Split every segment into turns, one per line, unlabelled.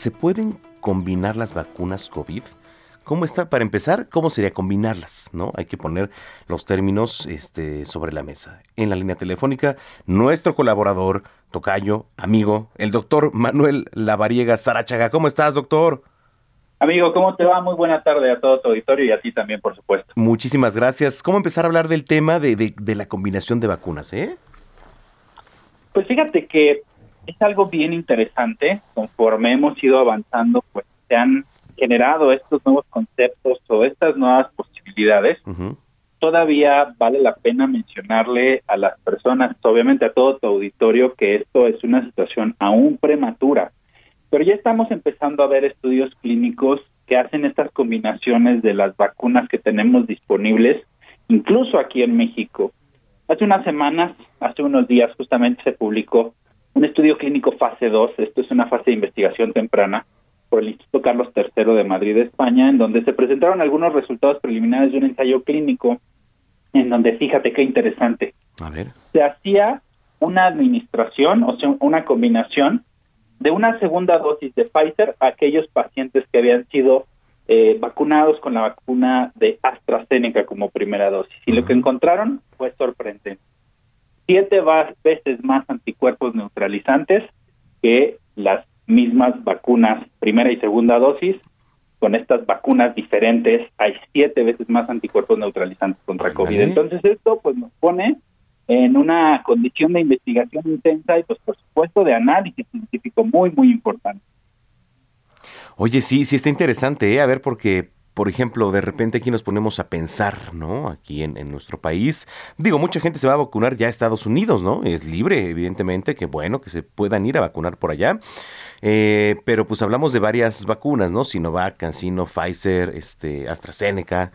¿se pueden combinar las vacunas COVID? ¿Cómo está? Para empezar, ¿cómo sería combinarlas? ¿No? Hay que poner los términos este, sobre la mesa. En la línea telefónica, nuestro colaborador, tocayo, amigo, el doctor Manuel Lavariega Sarachaga. ¿Cómo estás, doctor?
Amigo, ¿cómo te va? Muy buena tarde a todo tu auditorio y a ti también, por supuesto.
Muchísimas gracias. ¿Cómo empezar a hablar del tema de, de la combinación de vacunas, eh?
Pues fíjate que es algo bien interesante. Conforme hemos ido avanzando, pues se han generado estos nuevos conceptos o estas nuevas posibilidades, todavía vale la pena mencionarle a las personas, obviamente a todo tu auditorio, que esto es una situación aún prematura, pero ya estamos empezando a ver estudios clínicos que hacen estas combinaciones de las vacunas que tenemos disponibles, incluso aquí en México. Hace unas semanas, hace unos días justamente se publicó un estudio clínico fase 2, esto es una fase de investigación temprana, por el Instituto Carlos III de Madrid, España, en donde se presentaron algunos resultados preliminares de un ensayo clínico, en donde fíjate qué interesante.
A ver.
Se hacía una administración, o sea, una combinación de una segunda dosis de Pfizer a aquellos pacientes que habían sido eh, vacunados con la vacuna de AstraZeneca como primera dosis. Y lo que encontraron fue sorprendente. Siete veces más anticuerpos neutralizantes que las mismas vacunas, primera y segunda dosis, con estas vacunas diferentes hay siete veces más anticuerpos neutralizantes contra COVID. Entonces esto pues nos pone en una condición de investigación intensa y pues por supuesto de análisis científico muy muy importante.
Oye, sí, sí está interesante, ¿eh? a ver, porque por ejemplo, de repente aquí nos ponemos a pensar, ¿no? Aquí en, nuestro país. Digo, mucha gente se va a vacunar ya a Estados Unidos, ¿no? Es libre, evidentemente, que bueno, que se puedan ir a vacunar por allá. Eh, pero pues hablamos de varias vacunas, ¿no? Sinovac, CanSino, Pfizer, este, AstraZeneca.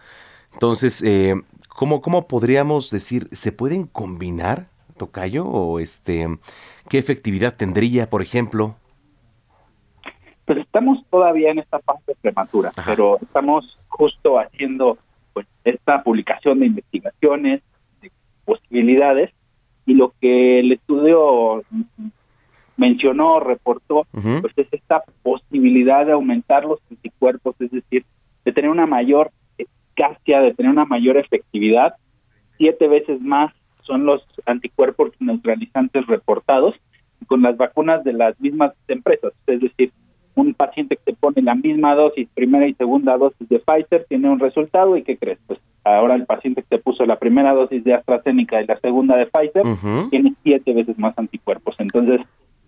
Entonces, eh, ¿cómo, ¿cómo podríamos decir, se pueden combinar, Tocayo? O este, ¿qué efectividad tendría, por ejemplo?
Pues estamos todavía en esta fase prematura, pero estamos justo haciendo pues esta publicación de investigaciones, de posibilidades, y lo que el estudio mencionó, reportó, pues es esta posibilidad de aumentar los anticuerpos, es decir, de tener una mayor eficacia, de tener una mayor efectividad, siete veces más son los anticuerpos neutralizantes reportados con las vacunas de las mismas empresas, es decir, paciente que se pone la misma dosis, primera y segunda dosis de Pfizer, tiene un resultado y ¿qué crees? Pues ahora el paciente que se puso la primera dosis de AstraZeneca y la segunda de Pfizer tiene siete veces más anticuerpos. Entonces,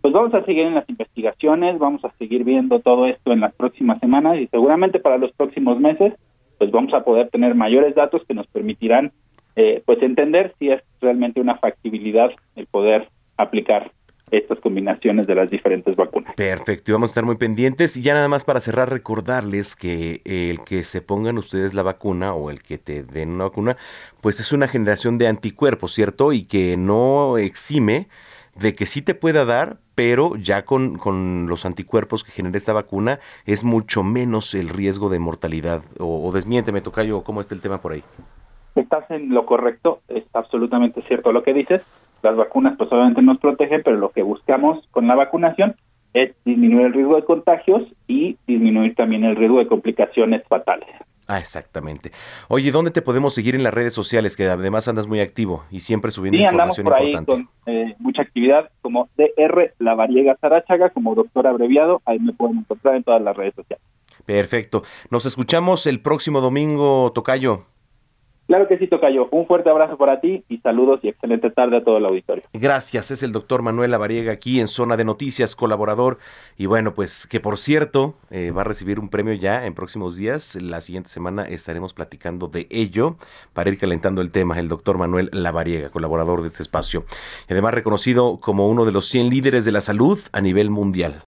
pues vamos a seguir en las investigaciones, vamos a seguir viendo todo esto en las próximas semanas y seguramente para los próximos meses, pues vamos a poder tener mayores datos que nos permitirán eh, pues entender si es realmente una factibilidad el poder aplicar estas combinaciones de las diferentes vacunas.
Perfecto, y vamos a estar muy pendientes. Y ya nada más para cerrar, recordarles que el que se pongan ustedes la vacuna o el que te den una vacuna, pues es una generación de anticuerpos, ¿cierto? Y que no exime de que sí te pueda dar, pero ya con, con los anticuerpos que genera esta vacuna es mucho menos el riesgo de mortalidad. O, o desmiénteme, Tocayo, ¿cómo está el tema por ahí?
Estás en lo correcto, es absolutamente cierto lo que dices las vacunas pues obviamente nos protegen, pero lo que buscamos con la vacunación es disminuir el riesgo de contagios y disminuir también el riesgo de complicaciones fatales.
Ah, exactamente. Oye, ¿dónde te podemos seguir en las redes sociales? Que además andas muy activo y siempre subiendo
sí,
información
por ahí con eh, mucha actividad, como DR La Variega Sarachaga, como doctor abreviado. Ahí me pueden encontrar en todas las redes sociales.
Perfecto. Nos escuchamos el próximo domingo, Tocayo.
Claro que sí, Tocayo. Un fuerte abrazo para ti y saludos y excelente tarde a todo el auditorio.
Gracias. Es el doctor Manuel Lavariega aquí en Zona de Noticias, colaborador. Y bueno, pues que por cierto eh, va a recibir un premio ya en próximos días. La siguiente semana estaremos platicando de ello para ir calentando el tema. El doctor Manuel Lavariega, colaborador de este espacio. Y además reconocido como uno de los 100 líderes de la salud a nivel mundial.